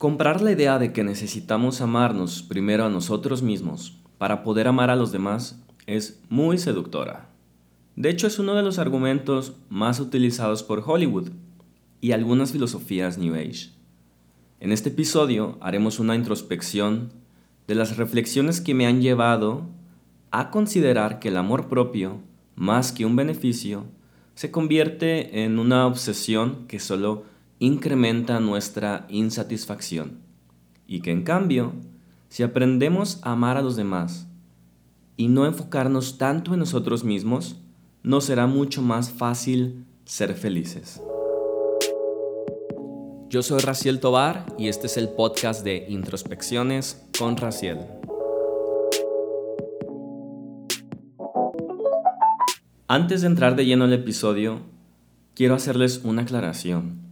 Comprar la idea de que necesitamos amarnos primero a nosotros mismos para poder amar a los demás es muy seductora. De hecho, es uno de los argumentos más utilizados por Hollywood y algunas filosofías New Age. En este episodio haremos una introspección de las reflexiones que me han llevado a considerar que el amor propio, más que un beneficio, se convierte en una obsesión que solo incrementa nuestra insatisfacción y que en cambio, si aprendemos a amar a los demás y no enfocarnos tanto en nosotros mismos, nos será mucho más fácil ser felices. Yo soy Raciel Tobar y este es el podcast de Introspecciones con Raciel. Antes de entrar de lleno al episodio, quiero hacerles una aclaración.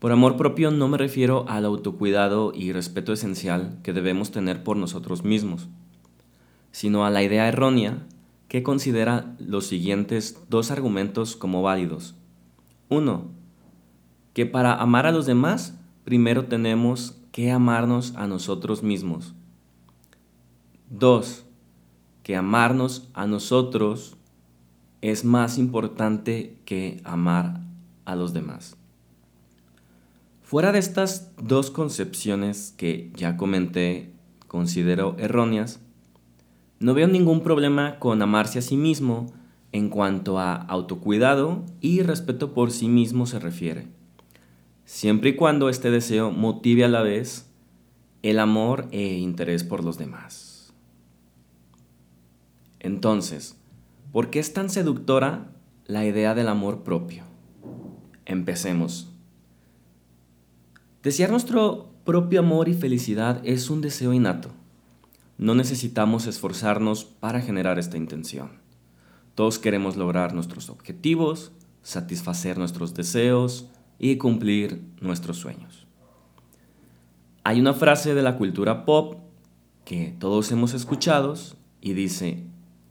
Por amor propio no me refiero al autocuidado y respeto esencial que debemos tener por nosotros mismos, sino a la idea errónea que considera los siguientes dos argumentos como válidos. Uno, que para amar a los demás primero tenemos que amarnos a nosotros mismos. Dos, que amarnos a nosotros es más importante que amar a los demás. Fuera de estas dos concepciones que ya comenté, considero erróneas, no veo ningún problema con amarse a sí mismo en cuanto a autocuidado y respeto por sí mismo se refiere, siempre y cuando este deseo motive a la vez el amor e interés por los demás. Entonces, ¿por qué es tan seductora la idea del amor propio? Empecemos. Desear nuestro propio amor y felicidad es un deseo innato. No necesitamos esforzarnos para generar esta intención. Todos queremos lograr nuestros objetivos, satisfacer nuestros deseos y cumplir nuestros sueños. Hay una frase de la cultura pop que todos hemos escuchado y dice,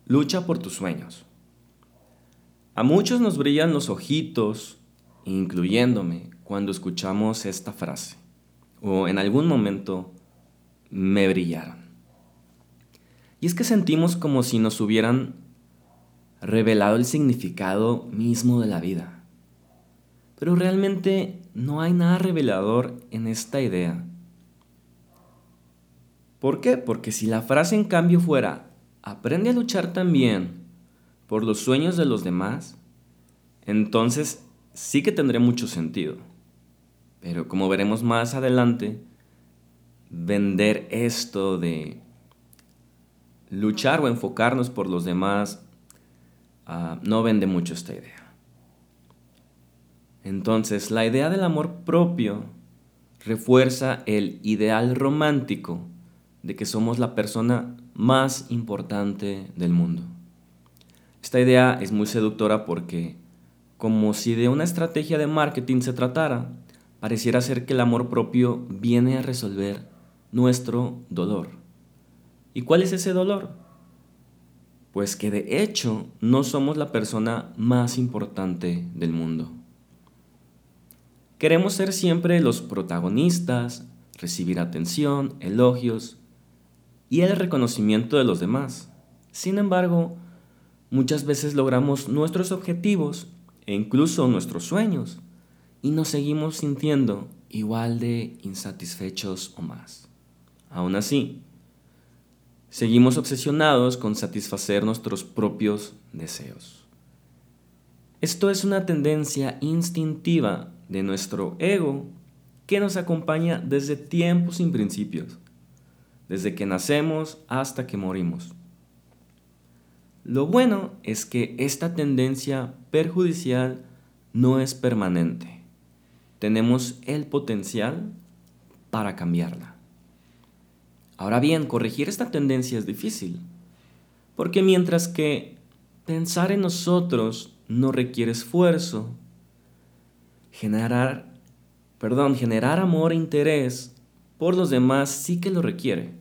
lucha por tus sueños. A muchos nos brillan los ojitos, incluyéndome, cuando escuchamos esta frase, o en algún momento me brillaron. Y es que sentimos como si nos hubieran revelado el significado mismo de la vida. Pero realmente no hay nada revelador en esta idea. ¿Por qué? Porque si la frase en cambio fuera, aprende a luchar también por los sueños de los demás, entonces sí que tendría mucho sentido. Pero como veremos más adelante, vender esto de luchar o enfocarnos por los demás ah, no vende mucho esta idea. Entonces, la idea del amor propio refuerza el ideal romántico de que somos la persona más importante del mundo. Esta idea es muy seductora porque, como si de una estrategia de marketing se tratara, pareciera ser que el amor propio viene a resolver nuestro dolor. ¿Y cuál es ese dolor? Pues que de hecho no somos la persona más importante del mundo. Queremos ser siempre los protagonistas, recibir atención, elogios y el reconocimiento de los demás. Sin embargo, muchas veces logramos nuestros objetivos e incluso nuestros sueños y nos seguimos sintiendo igual de insatisfechos o más. Aún así, seguimos obsesionados con satisfacer nuestros propios deseos. Esto es una tendencia instintiva de nuestro ego que nos acompaña desde tiempos sin principios, desde que nacemos hasta que morimos. Lo bueno es que esta tendencia perjudicial no es permanente tenemos el potencial para cambiarla. Ahora bien, corregir esta tendencia es difícil, porque mientras que pensar en nosotros no requiere esfuerzo, generar, perdón, generar amor e interés por los demás sí que lo requiere.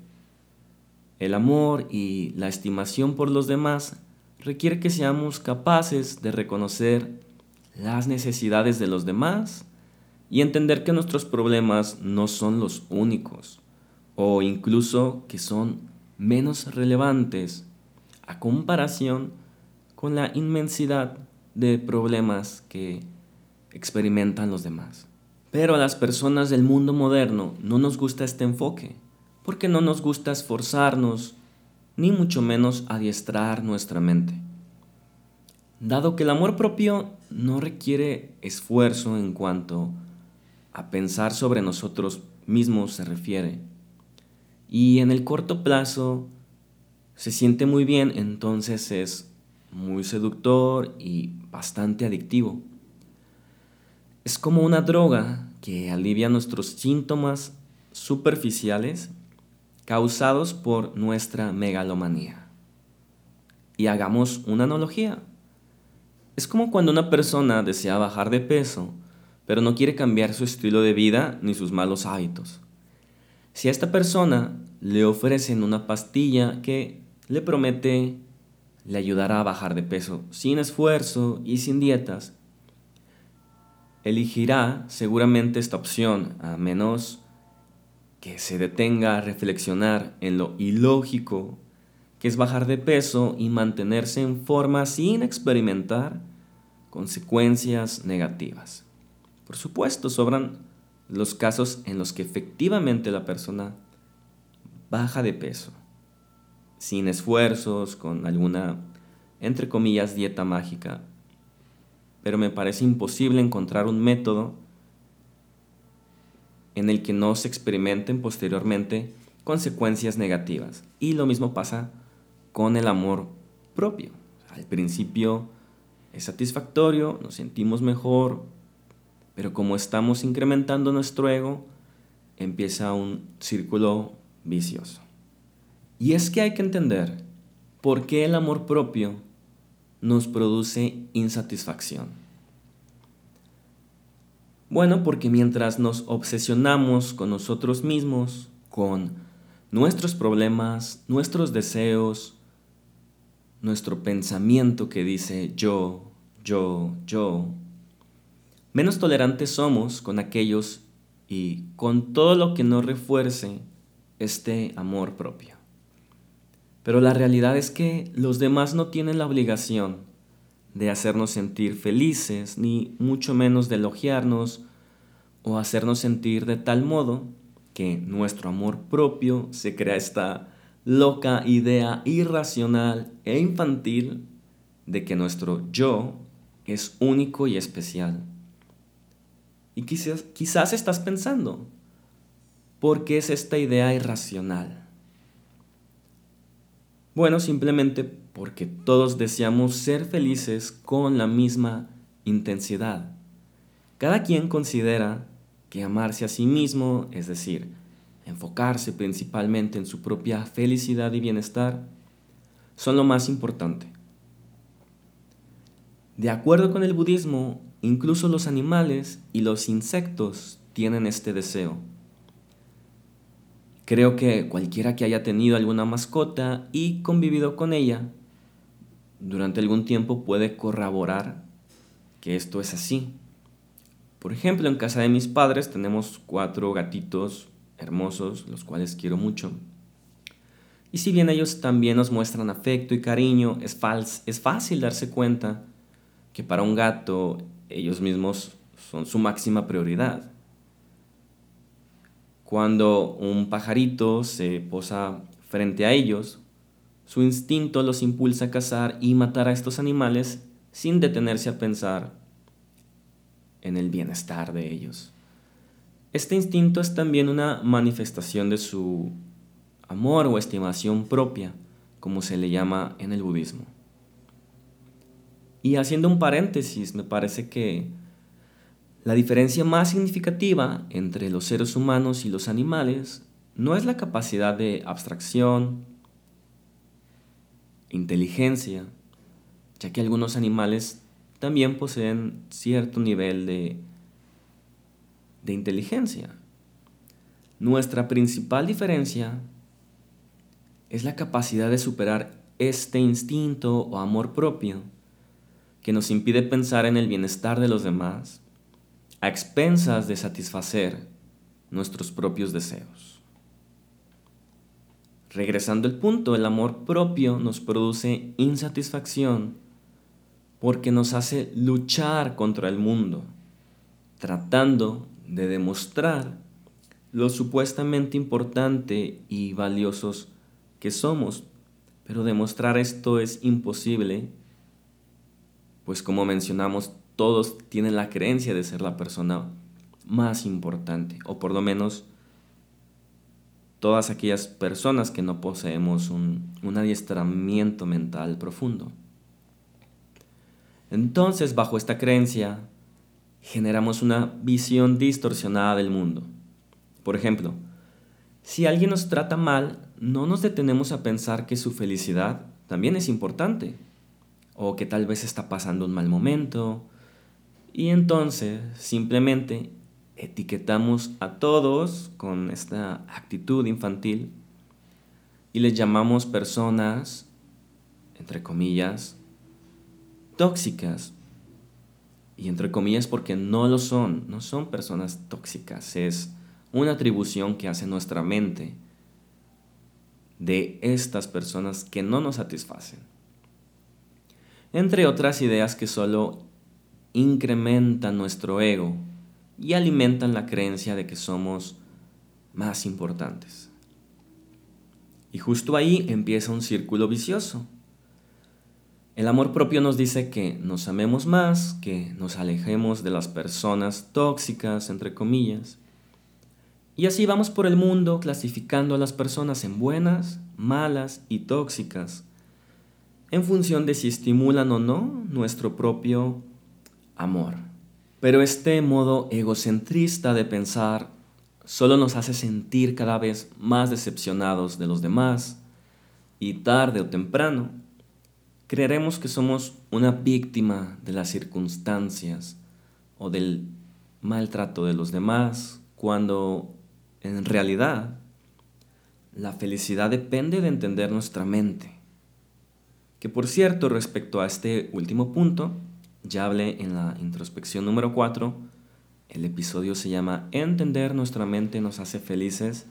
El amor y la estimación por los demás requiere que seamos capaces de reconocer las necesidades de los demás y entender que nuestros problemas no son los únicos o incluso que son menos relevantes a comparación con la inmensidad de problemas que experimentan los demás. Pero a las personas del mundo moderno no nos gusta este enfoque, porque no nos gusta esforzarnos, ni mucho menos adiestrar nuestra mente. Dado que el amor propio no requiere esfuerzo en cuanto a pensar sobre nosotros mismos se refiere, y en el corto plazo se siente muy bien, entonces es muy seductor y bastante adictivo. Es como una droga que alivia nuestros síntomas superficiales causados por nuestra megalomanía. Y hagamos una analogía. Es como cuando una persona desea bajar de peso, pero no quiere cambiar su estilo de vida ni sus malos hábitos. Si a esta persona le ofrecen una pastilla que le promete le ayudará a bajar de peso sin esfuerzo y sin dietas, elegirá seguramente esta opción, a menos que se detenga a reflexionar en lo ilógico que es bajar de peso y mantenerse en forma sin experimentar consecuencias negativas. Por supuesto, sobran los casos en los que efectivamente la persona baja de peso, sin esfuerzos, con alguna, entre comillas, dieta mágica, pero me parece imposible encontrar un método en el que no se experimenten posteriormente consecuencias negativas. Y lo mismo pasa con el amor propio. Al principio es satisfactorio, nos sentimos mejor, pero como estamos incrementando nuestro ego, empieza un círculo vicioso. Y es que hay que entender por qué el amor propio nos produce insatisfacción. Bueno, porque mientras nos obsesionamos con nosotros mismos, con nuestros problemas, nuestros deseos, nuestro pensamiento que dice yo, yo, yo, menos tolerantes somos con aquellos y con todo lo que nos refuerce este amor propio. Pero la realidad es que los demás no tienen la obligación de hacernos sentir felices, ni mucho menos de elogiarnos o hacernos sentir de tal modo que nuestro amor propio se crea esta loca idea irracional e infantil de que nuestro yo es único y especial. Y quizás, quizás estás pensando, ¿por qué es esta idea irracional? Bueno, simplemente porque todos deseamos ser felices con la misma intensidad. Cada quien considera que amarse a sí mismo, es decir, enfocarse principalmente en su propia felicidad y bienestar, son lo más importante. De acuerdo con el budismo, incluso los animales y los insectos tienen este deseo. Creo que cualquiera que haya tenido alguna mascota y convivido con ella durante algún tiempo puede corroborar que esto es así. Por ejemplo, en casa de mis padres tenemos cuatro gatitos hermosos, los cuales quiero mucho. Y si bien ellos también nos muestran afecto y cariño, es, fácil darse cuenta que para un gato ellos mismos son su máxima prioridad. Cuando un pajarito se posa frente a ellos, su instinto los impulsa a cazar y matar a estos animales sin detenerse a pensar en el bienestar de ellos. Este instinto es también una manifestación de su amor o estimación propia, como se le llama en el budismo. Y haciendo un paréntesis, me parece que la diferencia más significativa entre los seres humanos y los animales no es la capacidad de abstracción, inteligencia, ya que algunos animales también poseen cierto nivel de, de inteligencia. Nuestra principal diferencia es la capacidad de superar este instinto o amor propio que nos impide pensar en el bienestar de los demás a expensas de satisfacer nuestros propios deseos. Regresando al punto, el amor propio nos produce insatisfacción porque nos hace luchar contra el mundo, tratando de demostrar lo supuestamente importante y valiosos que somos. Pero demostrar esto es imposible, pues como mencionamos, todos tienen la creencia de ser la persona más importante, o por lo menos todas aquellas personas que no poseemos un, un adiestramiento mental profundo. Entonces, bajo esta creencia, generamos una visión distorsionada del mundo. Por ejemplo, si alguien nos trata mal, no nos detenemos a pensar que su felicidad también es importante, o que tal vez está pasando un mal momento, y entonces simplemente etiquetamos a todos con esta actitud infantil y les llamamos personas, entre comillas, tóxicas. Y entre comillas porque no lo son, no son personas tóxicas, es una atribución que hace nuestra mente de estas personas que no nos satisfacen. Entre otras ideas que solo incrementan nuestro ego y alimentan la creencia de que somos más importantes. Y justo ahí empieza un círculo vicioso. El amor propio nos dice que nos amemos más, que nos alejemos de las personas tóxicas, entre comillas. Y así vamos por el mundo clasificando a las personas en buenas, malas y tóxicas, en función de si estimulan o no nuestro propio amor. Pero este modo egocentrista de pensar solo nos hace sentir cada vez más decepcionados de los demás y tarde o temprano creeremos que somos una víctima de las circunstancias o del maltrato de los demás cuando en realidad la felicidad depende de entender nuestra mente. Que por cierto, respecto a este último punto, ya hablé en la introspección número 4. El episodio se llama Entender nuestra mente nos hace felices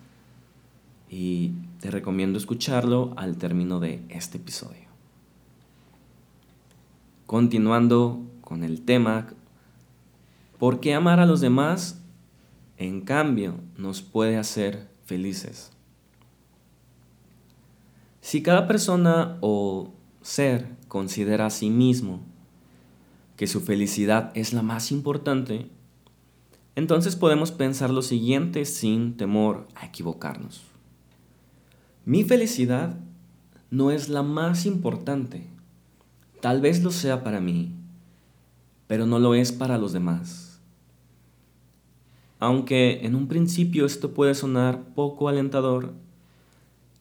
y te recomiendo escucharlo al término de este episodio. Continuando con el tema, ¿por qué amar a los demás en cambio nos puede hacer felices? Si cada persona o ser considera a sí mismo que su felicidad es la más importante, entonces podemos pensar lo siguiente sin temor a equivocarnos. Mi felicidad no es la más importante. Tal vez lo sea para mí, pero no lo es para los demás. Aunque en un principio esto puede sonar poco alentador,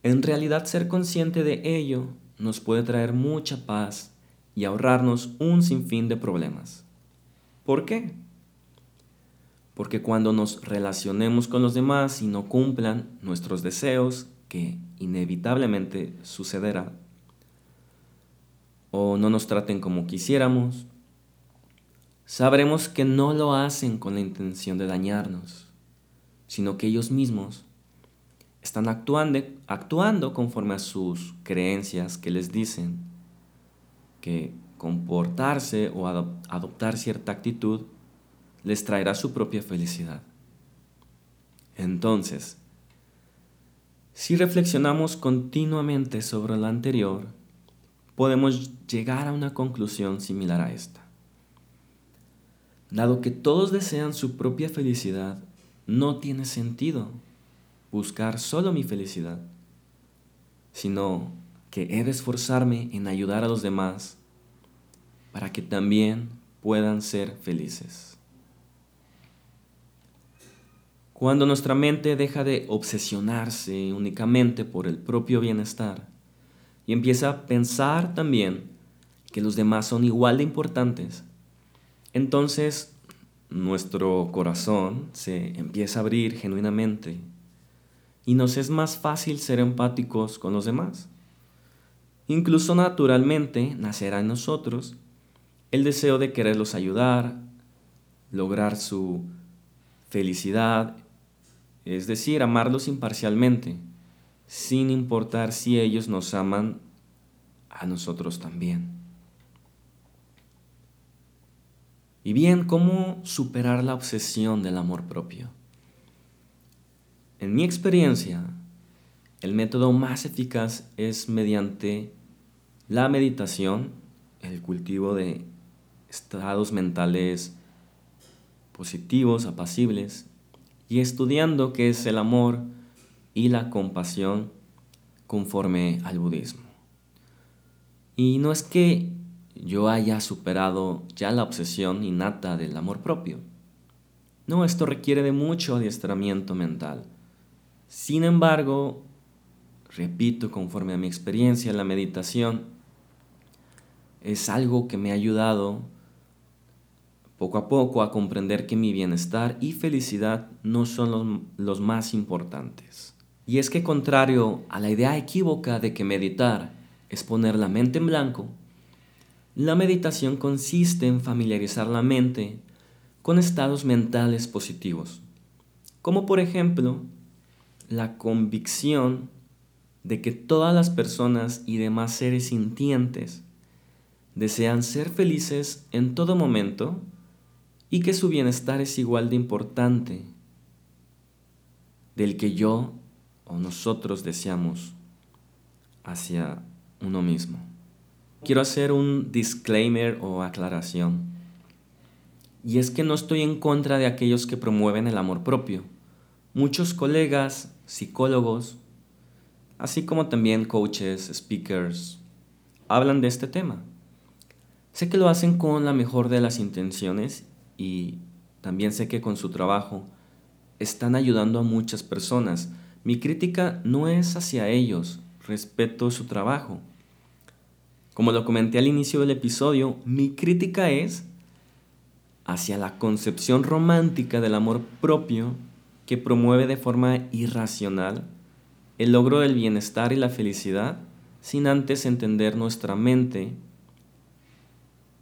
en realidad ser consciente de ello nos puede traer mucha paz y ahorrarnos un sinfín de problemas. ¿Por qué? Porque cuando nos relacionemos con los demás y no cumplan nuestros deseos, que inevitablemente sucederá, o no nos traten como quisiéramos, sabremos que no lo hacen con la intención de dañarnos, sino que ellos mismos están actuando, actuando conforme a sus creencias que les dicen que comportarse o adoptar cierta actitud les traerá su propia felicidad. Entonces, si reflexionamos continuamente sobre lo anterior, podemos llegar a una conclusión similar a esta. Dado que todos desean su propia felicidad, no tiene sentido buscar solo mi felicidad, sino que he de esforzarme en ayudar a los demás para que también puedan ser felices. Cuando nuestra mente deja de obsesionarse únicamente por el propio bienestar y empieza a pensar también que los demás son igual de importantes, entonces nuestro corazón se empieza a abrir genuinamente y nos es más fácil ser empáticos con los demás. Incluso naturalmente nacerá en nosotros el deseo de quererlos ayudar lograr su felicidad, es decir, amarlos imparcialmente, sin importar si ellos nos aman a nosotros también. Y bien, ¿cómo superar la obsesión del amor propio? En mi experiencia, el método más eficaz es mediante la meditación, el cultivo de estados mentales positivos, apacibles, y estudiando qué es el amor y la compasión conforme al budismo. Y no es que yo haya superado ya la obsesión innata del amor propio. No, esto requiere de mucho adiestramiento mental. Sin embargo, repito, conforme a mi experiencia en la meditación, es algo que me ha ayudado poco a poco a comprender que mi bienestar y felicidad no son los, los, más importantes. Y es que contrario a la idea equívoca de que meditar es poner la mente en blanco, la meditación consiste en familiarizar la mente con estados mentales positivos, como por ejemplo la convicción de que todas las personas y demás seres sintientes desean ser felices en todo momento y que su bienestar es igual de importante del que yo o nosotros deseamos hacia uno mismo. Quiero hacer un disclaimer o aclaración. Y es que no estoy en contra de aquellos que promueven el amor propio. Muchos colegas, psicólogos, así como también coaches, speakers, hablan de este tema. Sé que lo hacen con la mejor de las intenciones y también sé que con su trabajo están ayudando a muchas personas. Mi crítica no es hacia ellos, respeto su trabajo. Como lo comenté al inicio del episodio, mi crítica es hacia la concepción romántica del amor propio que promueve de forma irracional el logro del bienestar y la felicidad sin antes entender nuestra mente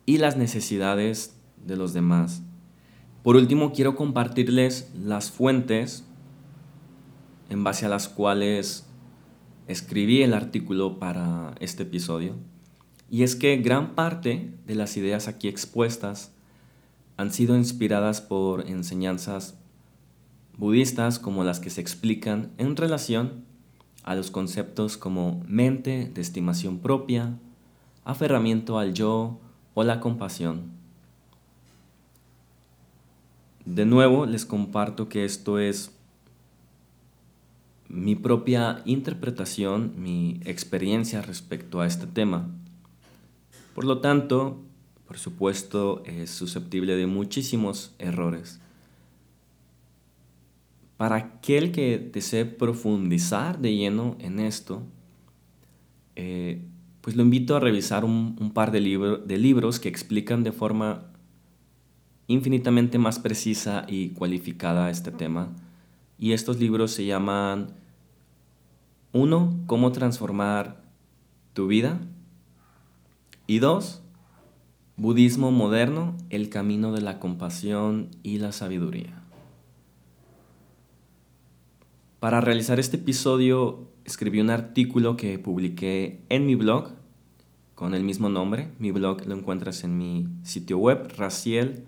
y las necesidades de los demás. Por último, quiero compartirles las fuentes en base a las cuales escribí el artículo para este episodio. Y es que gran parte de las ideas aquí expuestas han sido inspiradas por enseñanzas budistas como las que se explican en relación a los conceptos como mente de estimación propia, aferramiento al yo o la compasión. De nuevo les comparto que esto es mi propia interpretación, mi experiencia respecto a este tema. Por lo tanto, por supuesto, es susceptible de muchísimos errores. Para aquel que desee profundizar de lleno en esto, eh, pues lo invito a revisar un, par de, de libros que explican de forma infinitamente más precisa y cualificada este tema. Y estos libros se llaman uno, Cómo transformar tu vida. Y dos, Budismo moderno, el camino de la compasión y la sabiduría. Para realizar este episodio escribí un artículo que publiqué en mi blog con el mismo nombre. Mi blog lo encuentras en mi sitio web raciel.mx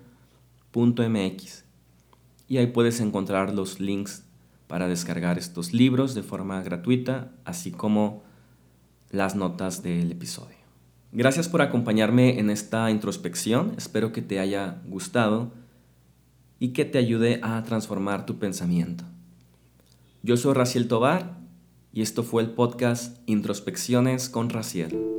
y ahí puedes encontrar los links para descargar estos libros de forma gratuita, así como las notas del episodio. Gracias por acompañarme en esta introspección, espero que te haya gustado y que te ayude a transformar tu pensamiento. Yo soy Raciel Tobar y esto fue el podcast Introspecciones con Raciel.